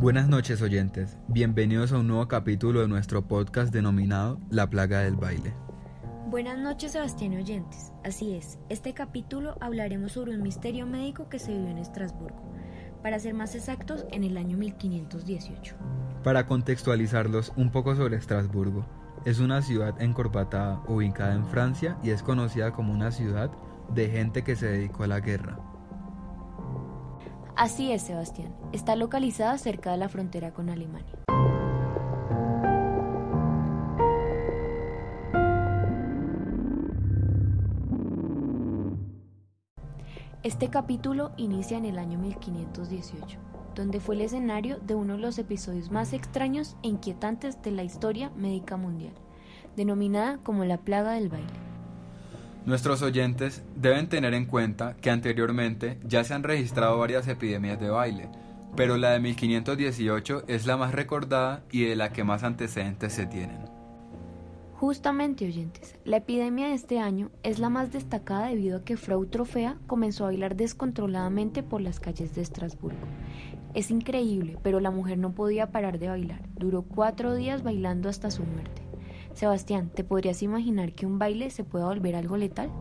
Buenas noches oyentes, bienvenidos a un nuevo capítulo de nuestro podcast denominado La plaga del baile. Buenas noches Sebastián oyentes, así es, este capítulo hablaremos sobre un misterio médico que se vivió en Estrasburgo, para ser más exactos en el año 1518. Para contextualizarlos un poco sobre Estrasburgo, es una ciudad encorpatada ubicada en Francia y es conocida como una ciudad de gente que se dedicó a la guerra. Así es, Sebastián. Está localizada cerca de la frontera con Alemania. Este capítulo inicia en el año 1518, donde fue el escenario de uno de los episodios más extraños e inquietantes de la historia médica mundial, denominada como la plaga del baile. Nuestros oyentes deben tener en cuenta que anteriormente ya se han registrado varias epidemias de baile, pero la de 1518 es la más recordada y de la que más antecedentes se tienen. Justamente, oyentes, la epidemia de este año es la más destacada debido a que Frau Trofea comenzó a bailar descontroladamente por las calles de Estrasburgo. Es increíble, pero la mujer no podía parar de bailar. Duró cuatro días bailando hasta su muerte. Sebastián, ¿te podrías imaginar que un baile se pueda volver algo letal?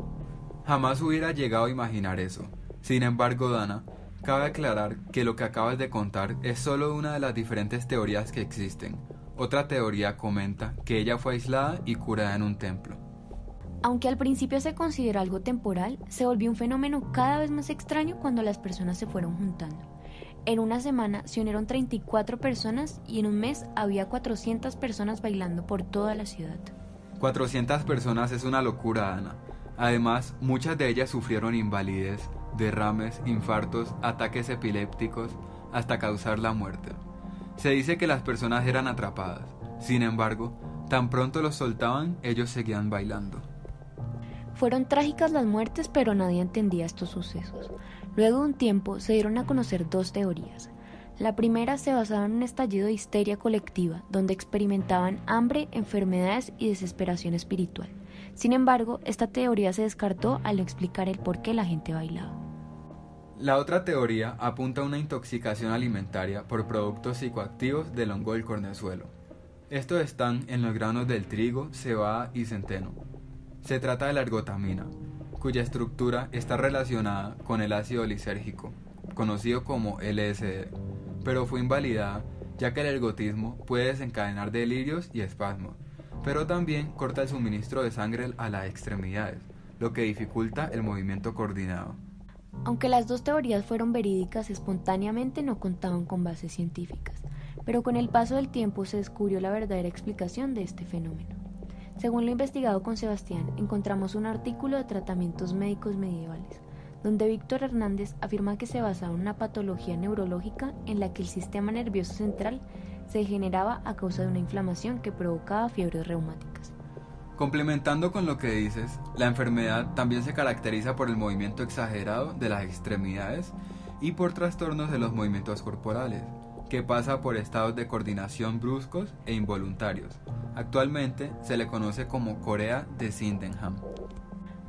Jamás hubiera llegado a imaginar eso. Sin embargo, Dana, cabe aclarar que lo que acabas de contar es solo una de las diferentes teorías que existen. Otra teoría comenta que ella fue aislada y curada en un templo. Aunque al principio se consideró algo temporal, se volvió un fenómeno cada vez más extraño cuando las personas se fueron juntando. En una semana se unieron 34 personas y en un mes había 400 personas bailando por toda la ciudad. 400 personas es una locura, Ana. Además, muchas de ellas sufrieron invalidez, derrames, infartos, ataques epilépticos, hasta causar la muerte. Se dice que las personas eran atrapadas. Sin embargo, tan pronto los soltaban, ellos seguían bailando. Fueron trágicas las muertes, pero nadie entendía estos sucesos. Luego de un tiempo se dieron a conocer dos teorías. La primera se basaba en un estallido de histeria colectiva, donde experimentaban hambre, enfermedades y desesperación espiritual. Sin embargo, esta teoría se descartó al explicar el por qué la gente bailaba. La otra teoría apunta a una intoxicación alimentaria por productos psicoactivos del hongo del cornezuelo. Estos están en los granos del trigo, cebada y centeno. Se trata de la ergotamina, cuya estructura está relacionada con el ácido lisérgico, conocido como LSD, pero fue invalidada ya que el ergotismo puede desencadenar delirios y espasmos, pero también corta el suministro de sangre a las extremidades, lo que dificulta el movimiento coordinado. Aunque las dos teorías fueron verídicas, espontáneamente no contaban con bases científicas, pero con el paso del tiempo se descubrió la verdadera explicación de este fenómeno. Según lo investigado con Sebastián, encontramos un artículo de tratamientos médicos medievales, donde Víctor Hernández afirma que se basaba en una patología neurológica en la que el sistema nervioso central se degeneraba a causa de una inflamación que provocaba fiebres reumáticas. Complementando con lo que dices, la enfermedad también se caracteriza por el movimiento exagerado de las extremidades y por trastornos de los movimientos corporales, que pasa por estados de coordinación bruscos e involuntarios. Actualmente se le conoce como Corea de Sydenham.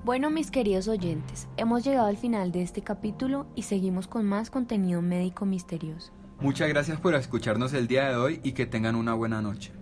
Bueno, mis queridos oyentes, hemos llegado al final de este capítulo y seguimos con más contenido médico misterioso. Muchas gracias por escucharnos el día de hoy y que tengan una buena noche.